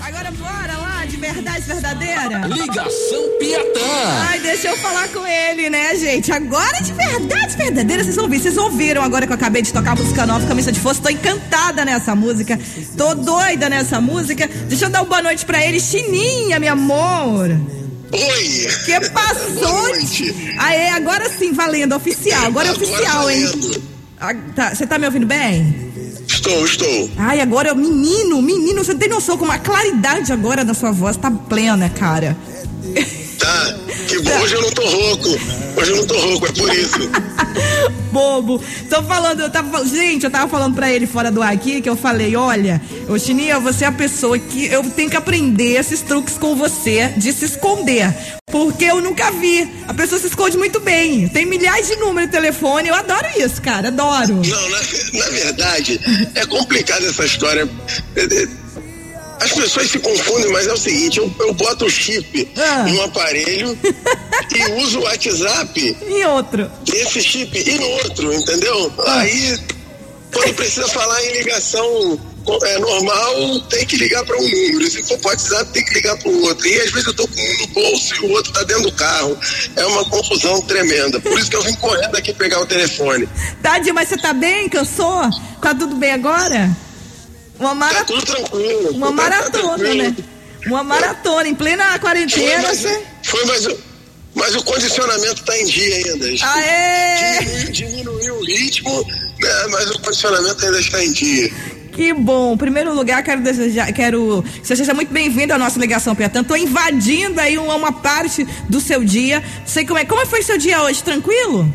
Agora bora lá, de verdade verdadeira? Ligação Piatã. Ai, deixa eu falar com ele, né, gente? Agora de verdade verdadeira, vocês vão ouvir. Vocês ouviram agora que eu acabei de tocar a música nova, Camisa de Força. Tô encantada nessa música. Tô doida nessa música. Deixa eu dar uma boa noite pra ele. Chininha, meu amor. Oi! Que passou? Boa noite. Aê, agora sim, valendo, oficial. Agora é Agora oficial, hein? Ah, tá, Você tá me ouvindo bem? Estou, estou. Ai, agora é o menino, menino, você tem noção com uma claridade agora da sua voz, tá plena, cara. Tá, que bom, hoje eu não tô rouco. Hoje eu não tô rouco, é por isso. Bobo. Tô falando, eu tava falando, gente, eu tava falando pra ele fora do ar aqui que eu falei, olha, ô Chininha, você é a pessoa que eu tenho que aprender esses truques com você de se esconder. Porque eu nunca vi. A pessoa se esconde muito bem. Tem milhares de números de telefone. Eu adoro isso, cara. Adoro. Não, na, na verdade, é complicada essa história. As pessoas se confundem, mas é o seguinte, eu, eu boto o chip Ah. em um aparelho e uso o WhatsApp E outro. desse chip e no outro, entendeu? Aí, quando precisa falar em ligação é, normal, tem que ligar para um número. Se for pro WhatsApp, tem que ligar para o outro. E às vezes eu tô com um no bolso e o outro tá dentro do carro. É uma confusão tremenda. Por isso que eu vim correndo aqui pegar o telefone. Tadinho, mas você tá bem? Cansou? Tá tudo bem agora? Uma Tá maratona. tudo tranquilo. Uma Tá- tá maratona, tranquilo. né? Uma maratona. Em plena Foi, quarentena, mas, você. foi, mas, o- mas o condicionamento tá em dia ainda. Aê! Diminuiu, diminuiu o ritmo, né, mas o condicionamento ainda está em dia. Que bom. Em primeiro lugar, quero desejar, quero que você seja muito bem-vindo à nossa ligação Piatã. Tô invadindo aí uma, uma parte do seu dia. Sei como é. Como foi seu dia hoje? Tranquilo?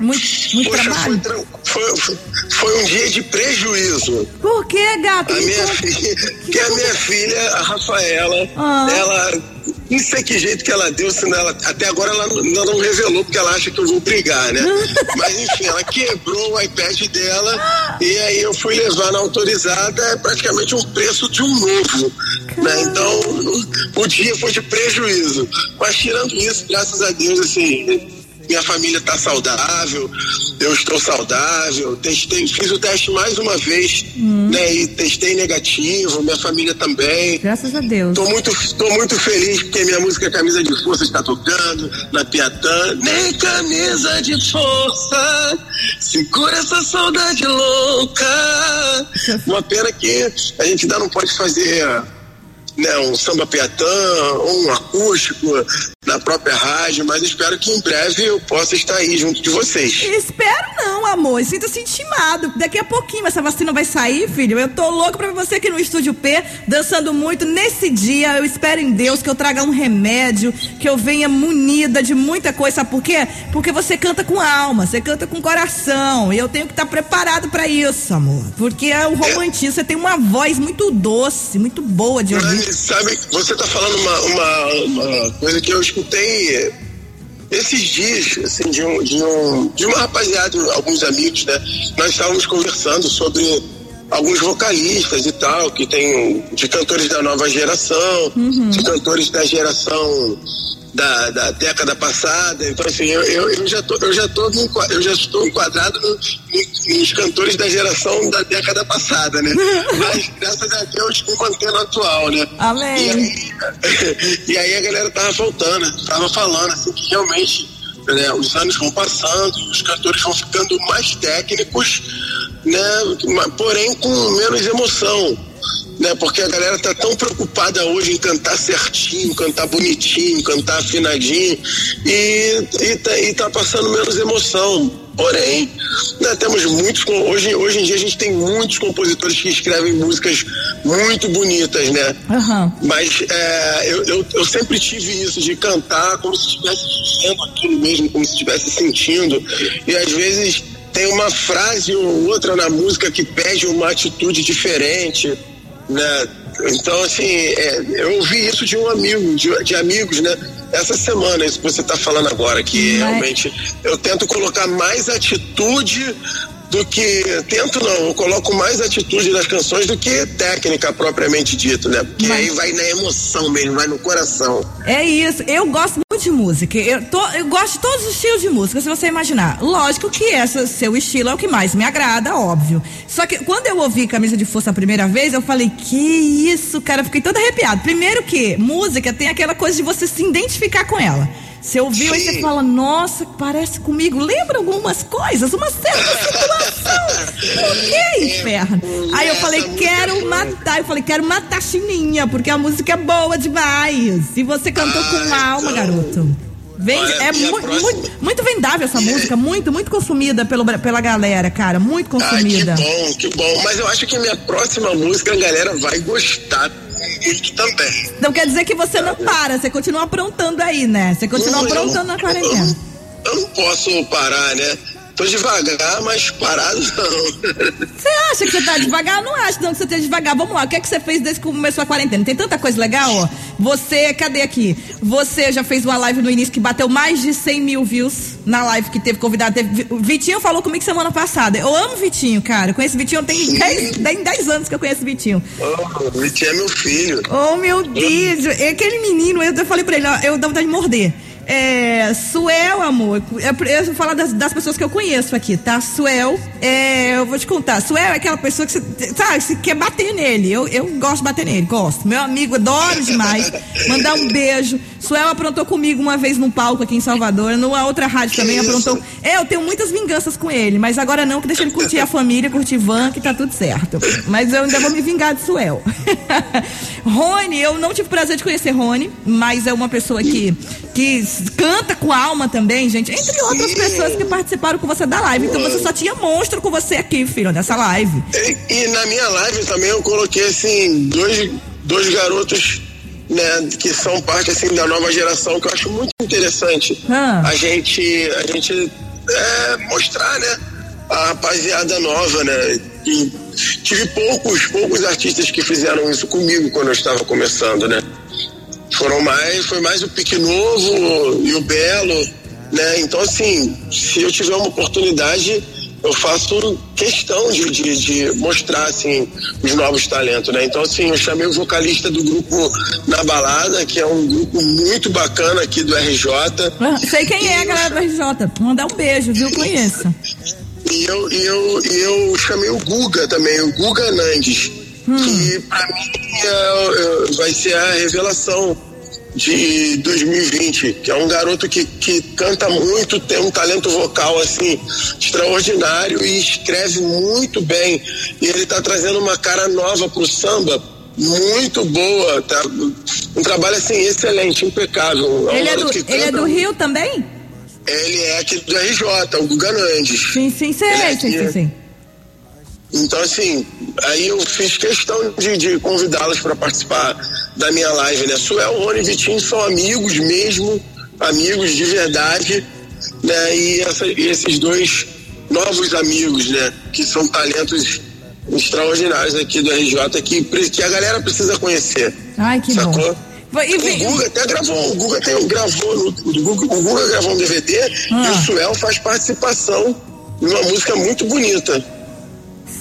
Muito, muito Poxa, foi, trabalho? foi, foi- foi um dia de prejuízo. Por que, gato? A minha conta. filha, que a minha filha, a Rafaela, Ah. ela, não sei que jeito que ela deu, senão ela, até agora ela não, ela não revelou, porque ela acha que eu vou brigar, né? Mas enfim, ela quebrou o iPad dela e aí eu fui levar na autorizada, é praticamente um preço de um novo. Né? Então, o dia foi de prejuízo. Mas tirando isso, graças a Deus, assim, minha família está saudável, eu estou saudável, testei, fiz o teste mais uma vez, né? E testei negativo, minha família também. Graças a Deus. Tô muito, tô muito feliz porque minha música Camisa de Força está tocando na Piatã. Nem camisa de força, segura essa saudade louca. Uma pena que a gente ainda não pode fazer né, um samba Piatã ou um acústico na própria rádio, mas espero que em breve eu possa estar aí junto de vocês. Espero não, amor. Sinta-se intimado. Daqui a pouquinho essa vacina vai sair, filho. Eu tô louco pra ver você aqui no Estúdio P, dançando muito. Nesse dia, eu espero em Deus que eu traga um remédio, que eu venha munida de muita coisa. Sabe por quê? Porque você canta com alma, você canta com coração. E eu tenho que estar preparado pra isso, amor. Porque é o romantismo. Você tem uma voz muito doce, muito boa de ouvir. Sabe, você está falando uma, uma, uma coisa que eu escutei esses dias, assim, de, um, de, um, de uma rapaziada, alguns amigos, né? Nós estávamos conversando sobre alguns vocalistas e tal, que tem de cantores da nova geração, de cantores da geração da, da década passada. Então, assim, eu, eu, eu já tô, eu já tô eu já estou enquadrado no- no- nos cantores da geração da década passada, né? Mas graças a Deus me mantendo atual, né? Amém. E aí, e aí a galera tava voltando, tava falando assim que realmente né, os anos vão passando, os cantores vão ficando mais técnicos, né? Porém com menos emoção. Né, porque a galera tá tão preocupada hoje em cantar certinho, cantar bonitinho, cantar afinadinho e, e, tá, e tá passando menos emoção. Porém, né, temos muitos. Hoje, hoje em dia a gente tem muitos compositores que escrevem músicas muito bonitas, né? Aham. Mas é, eu, eu, eu sempre tive isso de cantar como se estivesse vivendo aquilo mesmo, como se estivesse sentindo. E às vezes tem uma frase ou outra na música que pede uma atitude diferente, né? Então, assim, é, eu ouvi isso de um amigo, de, de amigos, né? Essa semana, isso que você está falando agora, que Mas- realmente eu tento colocar mais atitude do que. Tento não, eu coloco mais atitude nas canções do que técnica propriamente dito, né? Porque Mas- aí vai na emoção mesmo, vai no coração. É isso. Eu gosto de música. Eu, tô, eu gosto de todos os estilos de música, se você imaginar. Lógico que esse seu estilo é o que mais me agrada, óbvio. Só que quando eu ouvi Camisa de Força a primeira vez, eu falei, que isso, cara, fiquei toda arrepiado. Primeiro que música tem aquela coisa de você se identificar com ela. Você ouviu e você fala, nossa, parece comigo. Lembra algumas coisas, uma certa situação. Por que, inferno? Aí eu falei, quero matar. Eu falei, quero matar a Chininha, porque a música é boa demais. E você cantou com Ah, alma, então. garoto. Vem, Olha, é muito, próxima- muito, muito vendável essa música, muito, muito consumida pelo, pela galera, cara. Muito Ai, que consumida. bom, que bom. Mas eu acho que minha próxima música a galera vai gostar muito também. Não quer dizer que você não para, você continua aprontando aí, né? Você continua Não, eu- aprontando na quarentena. Eu não posso parar, né? Tô devagar, mas parado não. Você acha que você tá devagar? Eu não acho não que você tá devagar. Vamos lá, o que é que você fez desde que começou a quarentena? Tem tanta coisa legal, ó. Você, cadê aqui? Você já fez uma live no início que bateu mais de 100 mil views na live que teve convidado. Teve, Vitinho falou comigo semana passada. Eu amo Vitinho, cara. Eu conheço Vitinho, tem 10, tem 10 anos que eu conheço Vitinho. Oh, Vitinho é meu filho. Oh, meu Deus. É Aquele menino, eu, falei pra ele, ó, eu dá vontade de morder. É, Suel, amor, eu vou falar das, das pessoas que eu conheço aqui, tá? Suel, é, eu vou te contar. Suel é aquela pessoa que você, sabe, você quer bater nele. Eu, eu gosto de bater nele, gosto. Meu amigo, adoro demais. Mandar um beijo. Suel aprontou comigo uma vez num palco aqui em Salvador, numa outra rádio Que também isso? aprontou. É, eu tenho muitas vinganças com ele, mas agora não, que deixa ele curtir a família, curtir van, que tá tudo certo. Mas eu ainda vou me vingar de Suel. Rony, eu não tive prazer de conhecer Rony, mas é uma pessoa que, que canta com alma também, gente. Entre outras pessoas que participaram com você da live. Então você só tinha monstro com você aqui, filho, nessa live. E, e na minha live também eu coloquei assim dois, dois garotos né, que são parte assim da nova geração que eu acho muito interessante Ah. a gente a gente é, mostrar né a rapaziada nova né. E tive poucos poucos artistas que fizeram isso comigo quando eu estava começando né. Foram mais foi mais o Pique Novo e o Belo né. Então assim se eu tiver uma oportunidade eu faço questão de, de, de mostrar assim os novos talentos né então assim eu chamei o vocalista do grupo na balada que é um grupo muito bacana aqui do RJ Sei quem é, galera do RJ. Mandar um beijo, viu? Conheço. E eu, e eu, e eu chamei o Guga também, o Guga Nandes, que pra mim é- é- vai ser a revelação de 2020, que é um garoto que, que canta muito, tem um talento vocal assim extraordinário e escreve muito bem. E ele tá trazendo uma cara nova pro samba, muito boa, tá? Um trabalho assim excelente, impecável. um Ele é do, ele é do Rio também? Ele é aqui do RJ, o Guga Nandes. Sim, sim, sei, é sim, sim, sim. Então, assim, aí eu fiz questão de, de convidá-los para participar da minha live, né? Suel, Rony e Vitinho são amigos mesmo, amigos de verdade, né? E, essa- e esses dois novos amigos, né? Que são talentos extraordinários aqui do RJ, que, que a galera precisa conhecer. Ai, que Sacou? bom. E, O vem- Guga até gravou, o Guga tem, gravou, no, o, Guga, o Guga gravou um DVD e Ah. o Suel faz participação numa música muito bonita.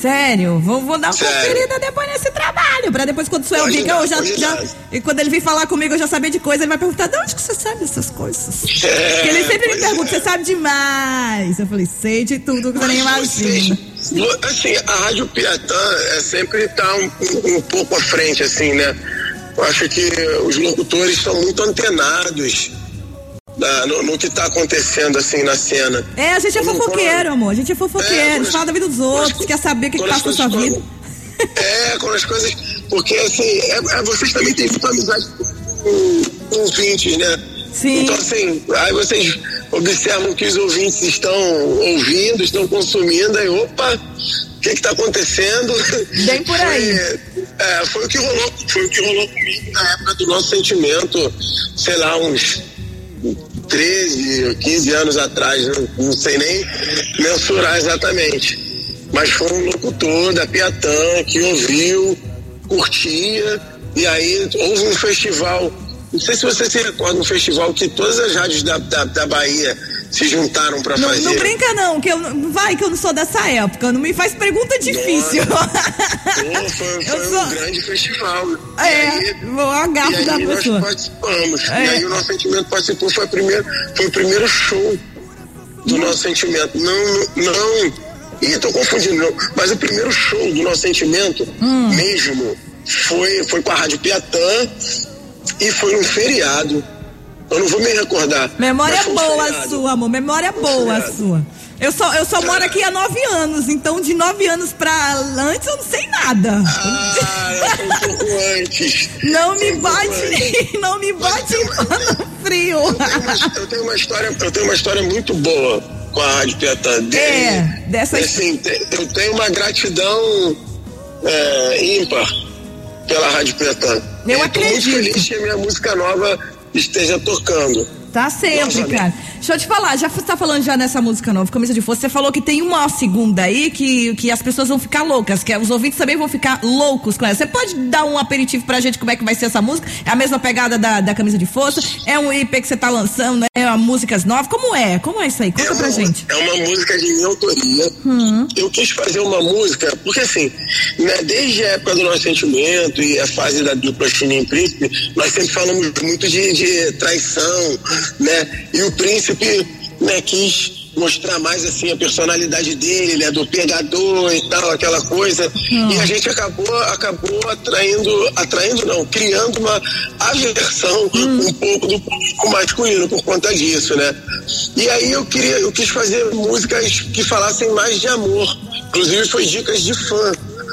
Sério, vou, vou dar uma Sério. conferida depois nesse trabalho, pra depois quando o Pode vir, eu já, já- e quando ele vir falar comigo, eu já saber de coisa, ele vai perguntar, de onde que você sabe dessas coisas? É, Porque ele sempre me pergunta, é. você sabe demais. Eu falei, sei de tudo que você nem Mas imagina. vocês- assim, a Rádio Piatã é sempre tá um, um- um pouco à frente, assim, né? Eu acho que os locutores são muito antenados da- no, no que está acontecendo, assim, na cena. É, a gente é fofoqueiro, amor. A gente é fofoqueiro. É, fala da vida dos outros, quer saber o que, que passa na sua vida. ficam- É, quando as coisas. Porque, assim, é- é- vocês também têm muita amizade com, com ouvintes, né? Sim. Então, assim, aí vocês observam que os ouvintes estão ouvindo, estão consumindo, aí, opa, o que está acontecendo? Bem por aí. Foi, é, foi o que rolou, foi o que rolou comigo na época do nosso sentimento, sei lá, uns 13, 15 anos atrás, não, não sei nem mensurar exatamente. Mas foi um locutor da Piatã que ouviu, curtia, e aí houve um festival. Não sei se você se recorda, um festival que todas as rádios da, da, da Bahia se juntaram para fazer. não brinca não, que eu vai que eu não sou dessa época, não me faz pergunta difícil. Foi foi sou- um grande festival. E É, aí- vou agarro E da nós pessoa. participamos. É. E aí o nosso sentimento participou, foi, a primeira, foi o primeiro show do nosso sentimento. Não, não. Ih, tô confundindo, não. Mas o primeiro show do nosso sentimento Hum. mesmo foi, foi com a Rádio Piatã e foi um feriado. Eu não vou me recordar. Memória boa feriado. sua, amor. Memória boa sua. Eu só, eu só moro aqui há nove anos, então de nove anos pra antes eu não sei nada. Ah, foi um pouco antes. Não me um bate, não me bate em pano frio. Eu tenho, uma, eu tenho uma história, eu tenho uma história muito boa com a Rádio Piatã. De- É, dessa- assim, eu tenho uma gratidão é, ímpar pela Rádio Piatã. Eu E tô acredito. muito feliz que a minha música nova esteja tocando. Tá sempre, cara. Deixa eu te falar, já você tá falando já nessa música nova, Camisa de Força, você falou que tem uma segunda aí que, que as pessoas vão ficar loucas, que os ouvintes também vão ficar loucos com ela. Você pode dar um aperitivo pra gente como é que vai ser essa música? É a mesma pegada da, da Camisa de Força? É um IP que você tá lançando, é uma músicas novas? Como é? Como é isso aí? Conta é pra gente. É uma música de minha autoria. Eu quis fazer uma música, porque assim, né, desde a época do nosso sentimento e a fase da dupla Chininho e Príncipe, nós sempre falamos muito de, de traição, né? E o Príncipe, né, quis mostrar mais assim a personalidade dele, né, do pegador e tal, aquela coisa. E a gente acabou acabou atraindo, atraindo não, criando uma aversão um pouco do público masculino por conta disso, né? E aí eu queria, eu quis fazer músicas que falassem mais de amor. Inclusive foi dicas de fã.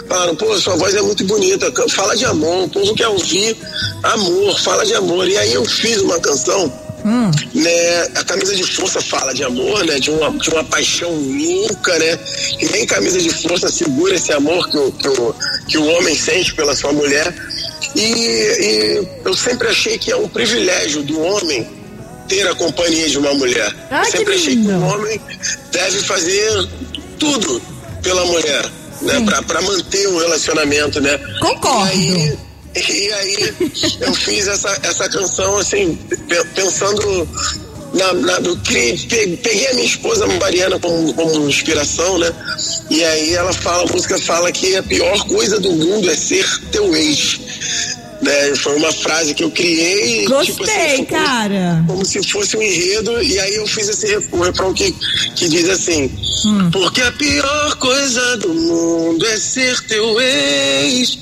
Falaram, pô, sua voz é muito bonita, fala de amor, o povo quer ouvir amor, fala de amor. E aí eu fiz uma canção né, a camisa de força fala de amor, né, de uma, de uma paixão louca, né, e nem camisa de força segura esse amor que o, que o, que o homem sente pela sua mulher. E, e eu sempre achei que é um privilégio do homem ter a companhia de uma mulher. Eu sempre achei que o homem deve fazer tudo pela mulher, né, pra manter o relacionamento, né. Concordo. E aí, eu fiz essa, essa canção assim, pe- pensando na, na criei- pe- peguei a minha esposa Mariana como, como inspiração, né? E aí ela fala, a música fala que a pior coisa do mundo é ser teu ex. Né? Foi uma frase que eu criei. Gostei, tipo assim, como- cara. como se fosse um enredo, e aí eu fiz esse ref- um refrão que, que diz assim: Porque a pior coisa do mundo é ser teu ex,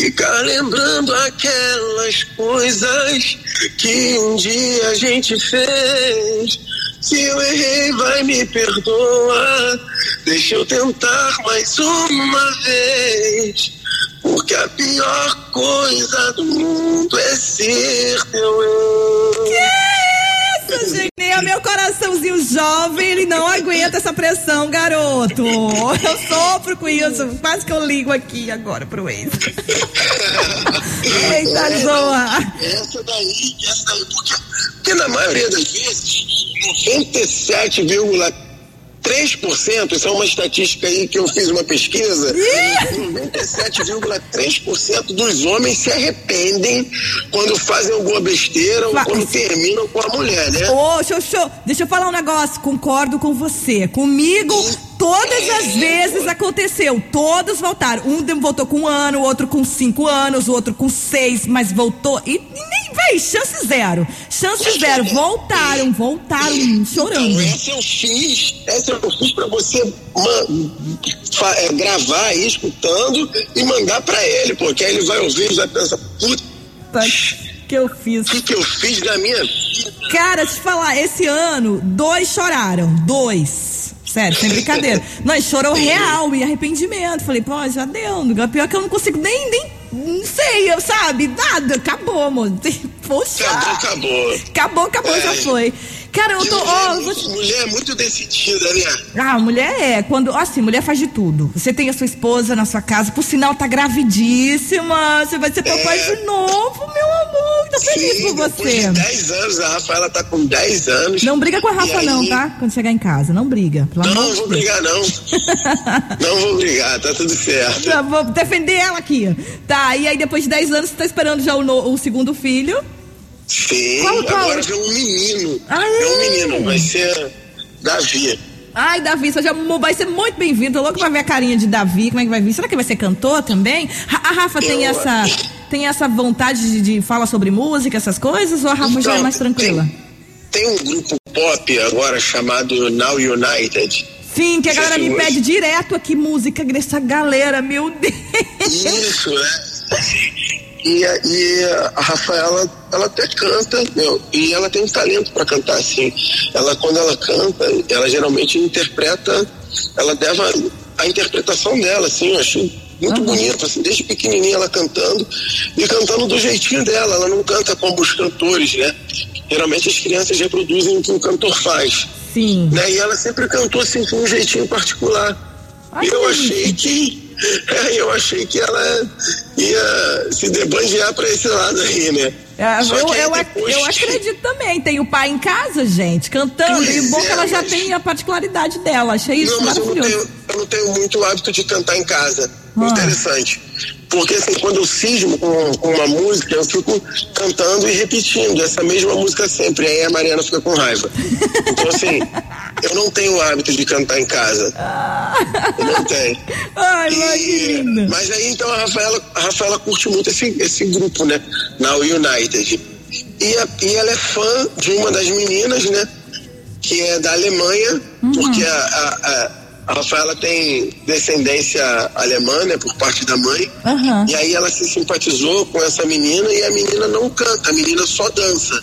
ficar lembrando aquelas coisas que um dia a gente fez. Se eu errei, vai me perdoar. Deixa eu tentar mais uma vez. Porque a pior coisa do mundo é ser teu ex. Gente, é meu coraçãozinho jovem, ele não aguenta essa pressão, garoto. Eu sofro com isso, quase que eu ligo aqui agora pro ex. Eita, zoa. Essa daí, essa daí, porque, porque na maioria das vezes, 97,3%, isso é uma estatística aí que eu fiz uma pesquisa, 97,3% dos homens se arrependem quando fazem alguma besteira ou Fa- quando terminam com a mulher, né? Ô, show, show. Deixa eu falar um negócio. Concordo com você. Comigo, todas as vezes aconteceu. Todos voltaram. Um voltou com um ano, o outro com cinco anos, o outro com seis, mas voltou. E, e nem, véi, chance zero. Chance zero. Voltaram, voltaram, chorando. Essa eu fiz, essa eu fiz pra você é, gravar aí, escutando e mandar pra ele, porque aí ele vai ouvir e vai pensar, puta, que eu fiz. o que que eu fiz da minha vida? Cara, deixa eu te falar, esse ano, dois choraram. Dois. Sério, sem brincadeira. Nós chorou real e arrependimento. Falei, pô, já deu. Pior que eu não consigo nem, nem não sei, sabe? Nada, acabou, amor. Poxa. Acabou, acabou. Acabou, acabou, É. já foi. Cara, eu tô. ó, é mulher é muito decidida, né? ah, mulher é. Quando, assim, mulher faz de tudo. Você tem a sua esposa na sua casa, por sinal tá gravidíssima. Você vai ser papai É. de novo, meu amor. Tô feliz Sim, por depois você. de 10 anos, a Rafaela tá com 10 anos. Não briga com a Rafa, aí- não, tá? Quando chegar em casa. Não briga. Pelo Não, amor vou Deus. brigar, não. não vou brigar, tá tudo certo. Já vou defender ela aqui. Tá, e aí depois de 10 anos você tá esperando já o, no- o segundo filho. Sim, Qual- qual? agora vem um menino. Ah, é um é? menino, vai ser. Davi. Ai, Davi, você já vai ser muito bem-vindo. Tô louco pra ver a carinha de Davi, como é que vai vir? Será que vai ser cantor também? A Rafa tem Eu- essa tem essa vontade de, de falar sobre música, essas coisas, ou a Rafa já é Então, mais tranquila? Tem, tem um grupo pop agora chamado Now United. Sim, que a galera me pede direto aqui música dessa galera, meu Deus. Isso, né? E, e a Rafaela, ela até canta, meu, e ela tem um talento para cantar, assim. Ela, quando ela canta, ela geralmente interpreta, ela leva a interpretação dela, assim, eu achei muito bonito, assim, desde pequenininha ela cantando e cantando do jeitinho dela, ela não canta como os cantores, né? Geralmente as crianças reproduzem o que o cantor faz, Sim. né? E ela sempre cantou assim com um jeitinho particular. Ai, E eu achei que eu achei que ela ia se debandear pra esse lado aí, né? É, eu, que eu, depois- eu acredito também. Tem o pai em casa, gente, cantando. Pois e bom que é, ela já mas- tem a particularidade dela. Achei isso Não, mas eu não, maravilhoso. tenho, eu não tenho muito hábito de cantar em casa. Ah. Interessante. Porque assim, quando eu cismo com, com uma música, eu fico cantando e repetindo essa mesma música sempre. Aí a Mariana fica com raiva. Então, assim, eu não tenho o hábito de cantar em casa. Eu não tenho. Ai, que E- mas aí então a Rafaela, a Rafaela curte muito esse, esse grupo, né? Na United. E, a- e ela é fã de uma das meninas, né? Que é da Alemanha, porque a, a, a- a Rafaela tem descendência alemã, né? Por parte da mãe. Aham. E aí ela se simpatizou com essa menina e a menina não canta, a menina só dança.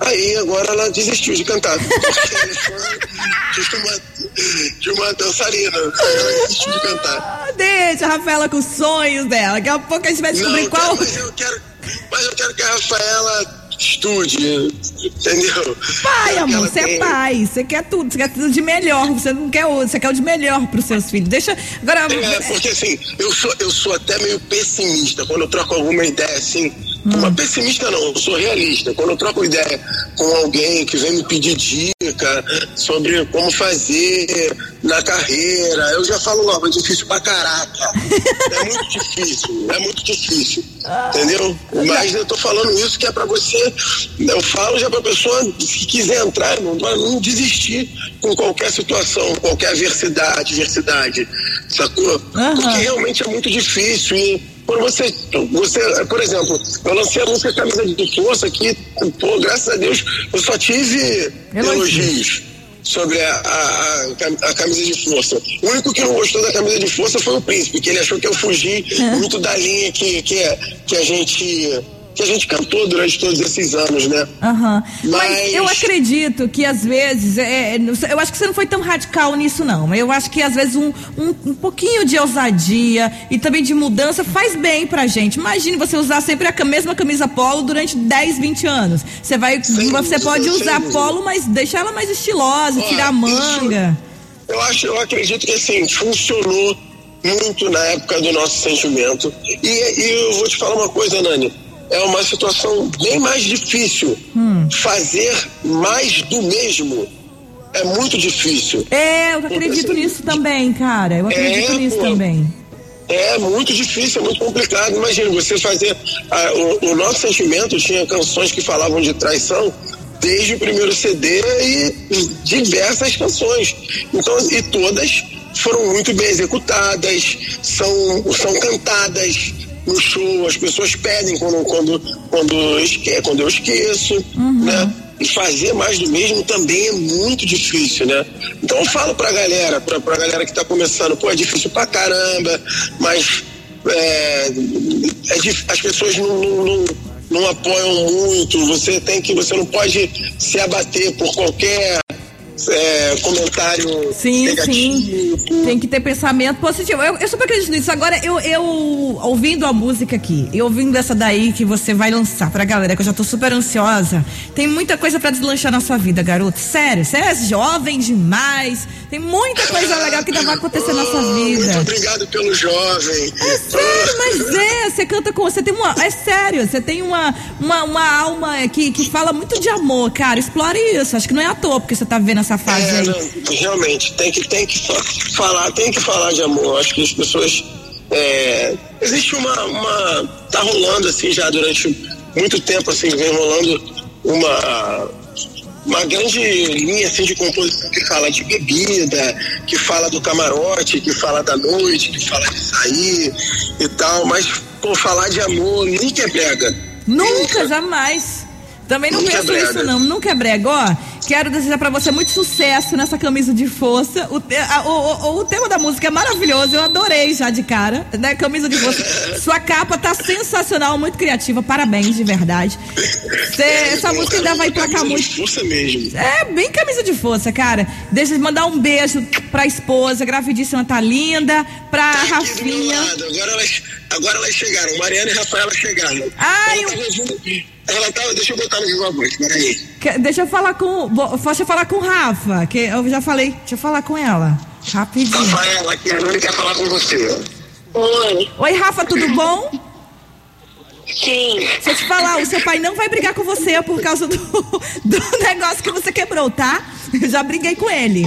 Aí agora ela desistiu de cantar. De uma, de uma dançarina. Ela desistiu de cantar. Ah, deixa a Rafaela com os sonhos dela. Daqui a pouco a gente vai descobrir Não, qual. mas eu quero, mas eu quero que a Rafaela estude, entendeu? Pai, amor, você é pai, você quer tudo, você quer tudo de melhor, você não quer o, você quer o de melhor pros seus filhos. Deixa. Agora. É, porque assim, eu sou, eu sou até meio pessimista quando eu troco alguma ideia assim. Hum. Uma pessimista não, eu sou realista. Quando eu troco ideia com alguém que vem me pedir dica sobre como fazer na carreira, eu já falo logo, é difícil pra caraca. É muito difícil, é muito difícil. Entendeu? Mas eu tô falando isso que é pra você. Eu falo já pra pessoa que quiser entrar, não, não desistir com qualquer situação, qualquer adversidade, adversidade, sacou? Aham. Porque realmente é muito difícil e quando você, você, por exemplo, eu lancei a música Camisa de Força que, pô, graças a Deus, eu só tive Elogios. elogios sobre a, a, a cam- a camisa de força. O único que não gostou da camisa de força foi o príncipe, que ele achou que eu fugi muito da linha que, que, é- que a gente que a gente cantou durante todos esses anos, né? Aham. Mas... Mas- eu acredito que às vezes, é, sei, eu acho que você não foi tão radical nisso não, mas eu acho que às vezes um, um, um pouquinho de ousadia e também de mudança faz bem pra gente. Imagine você usar sempre a mesma camisa polo durante 10, 20 anos. Você vai, Sem você dúvida, pode usar polo, mas deixar ela mais estilosa, Ó, tirar a manga. Eu acho, eu acredito que assim, funcionou muito na época do nosso sentimento. E, e eu vou te falar uma coisa, Nani. É uma situação bem mais difícil. Fazer mais do mesmo é muito difícil. É, eu acredito nisso também, cara. Eu acredito É, nisso pô. também. É muito difícil, é muito complicado. Imagina, você fazer. ah, o, o nosso sentimento tinha canções que falavam de traição desde o primeiro CD e diversas canções. Então, e todas foram muito bem executadas, são, são cantadas no show, as pessoas pedem quando, quando, quando, esque, quando eu esqueço, né? E fazer mais do mesmo também é muito difícil, né? Então eu falo pra galera, pra, pra galera que tá começando, pô, é difícil pra caramba, mas é, é as pessoas não, não, não, não apoiam muito, você tem que, você não pode se abater por qualquer é, comentário Sim, negativo. sim. Tem que ter pensamento positivo. Eu, eu super acredito nisso. Agora, eu, eu ouvindo a música aqui, e ouvindo essa daí que você vai lançar pra galera, que eu já tô super ansiosa, tem muita coisa pra deslanchar na sua vida, garoto. Sério, você é jovem demais. Tem muita coisa legal que vai acontecer na sua Oh, Muito vida. obrigado pelo jovem. É sério, mas é, você canta com. Você tem uma. É sério, você tem uma, uma, uma alma que, que fala muito de amor, cara. Explore isso. Acho que não é à toa porque você tá vivendo essa fase É, aí. não, realmente, tem que, tem que fa- falar, tem que falar de amor. Acho que as pessoas. é, existe uma, uma. Tá rolando assim já durante muito tempo, assim, vem rolando uma. uma grande linha assim, de composição que fala de bebida, que fala do camarote, que fala da noite, que fala de sair e tal, mas pô, falar de amor nunca é brega. Nunca, nunca. jamais. Também não Nunca é penso isso, brega. não. Nunca é brega. Ó, quero desejar pra você muito sucesso nessa camisa de força. O, te- a- o, o- o tema da música é maravilhoso. Eu adorei já de cara. Né? Camisa de força. Sua capa tá sensacional, muito criativa. Parabéns, de verdade. Cê- essa música ainda vai placar Camisa de muito. Força mesmo. É, bem camisa de força, cara. Deixa eu mandar um beijo pra esposa, gravidíssima, tá linda. Pra Tá Rafinha. Agora elas, agora elas chegaram. Mariana e Rafaela chegaram. Ai, ela eu- tava junto- ela tava, deixa eu botar no viva voz, peraí. Que- Deixa eu falar com. Deixa eu falar com o Rafa, que eu já falei. Deixa eu falar com ela. Rapidinho. Rafaela, aqui a Nani quer falar com você. Oi, Oi, Rafa, tudo bom? sim. Deixa eu te falar, o seu pai não vai brigar com você por causa do, do negócio que você quebrou, tá? Eu já briguei com ele.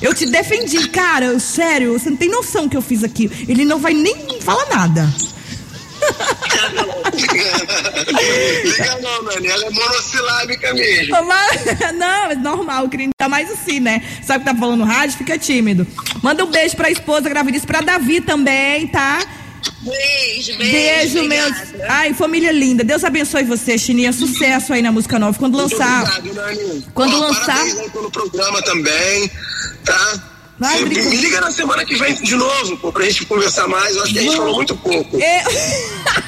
Eu te defendi, cara, eu- sério, você não tem noção que eu fiz aqui. Ele não vai nem falar nada. Liga não, Nani, ela é monossilábica mesmo. Não, é normal, queria ainda mais assim, né? Sabe que tá falando no rádio? Fica tímido. Manda um beijo pra esposa gravidíssima, pra Davi também, tá? Beijo, beijo. Beijo, meu. Ai, família linda. Deus abençoe você, Chininha. Sucesso aí na música nova. Quando lançar. obrigado, Nani. Quando Ó, lançar- Parabéns aí pelo programa também, tá? Vai, me liga na semana que vem de novo, pô, pra gente conversar mais. Eu acho que a gente falou muito pouco. Eu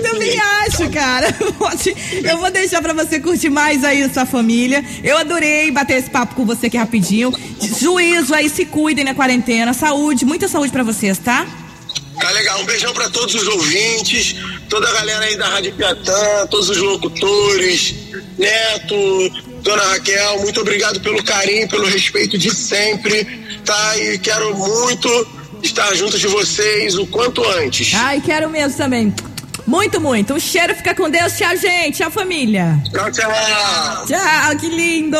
também acho, cara. Eu vou deixar pra você curtir mais aí a sua família. Eu adorei bater esse papo com você aqui rapidinho. Juízo aí, se cuidem na quarentena. Saúde, muita saúde pra vocês, tá? Tá legal, um beijão pra todos os ouvintes, toda a galera aí da Rádio Piatã, todos os locutores, Neto, Dona Raquel, muito obrigado pelo carinho, pelo respeito de sempre, tá? E quero muito estar junto de vocês o quanto antes. Ai, quero mesmo também. Muito, muito. Um cheiro, fica com Deus. Tchau, gente. Tchau, família. Tchau, tchau! Tchau, que lindo!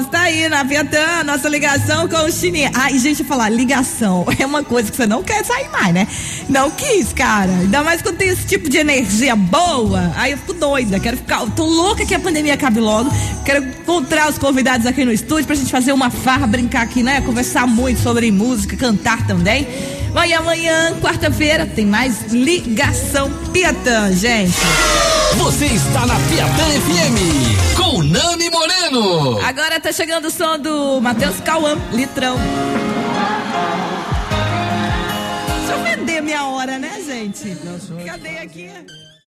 Está aí na Vietnã, nossa ligação com o Chininha. Ai, gente, falar, ligação é uma coisa que você não quer sair mais, né? Não quis, cara. Ainda mais quando tem esse tipo de energia boa. Aí eu fico doida, quero ficar. Tô louca que a pandemia acabe logo. Quero encontrar os convidados aqui no estúdio pra gente fazer uma farra, brincar aqui, né? Conversar muito sobre música, cantar também. Vai amanhã, quarta-feira, tem mais ligação Piatã, gente. Você está na Piatã FM com Nani Moreno. Agora tá chegando o som do Matheus Cauã, litrão. Deixa eu vender minha hora, né, gente? Cadê aqui?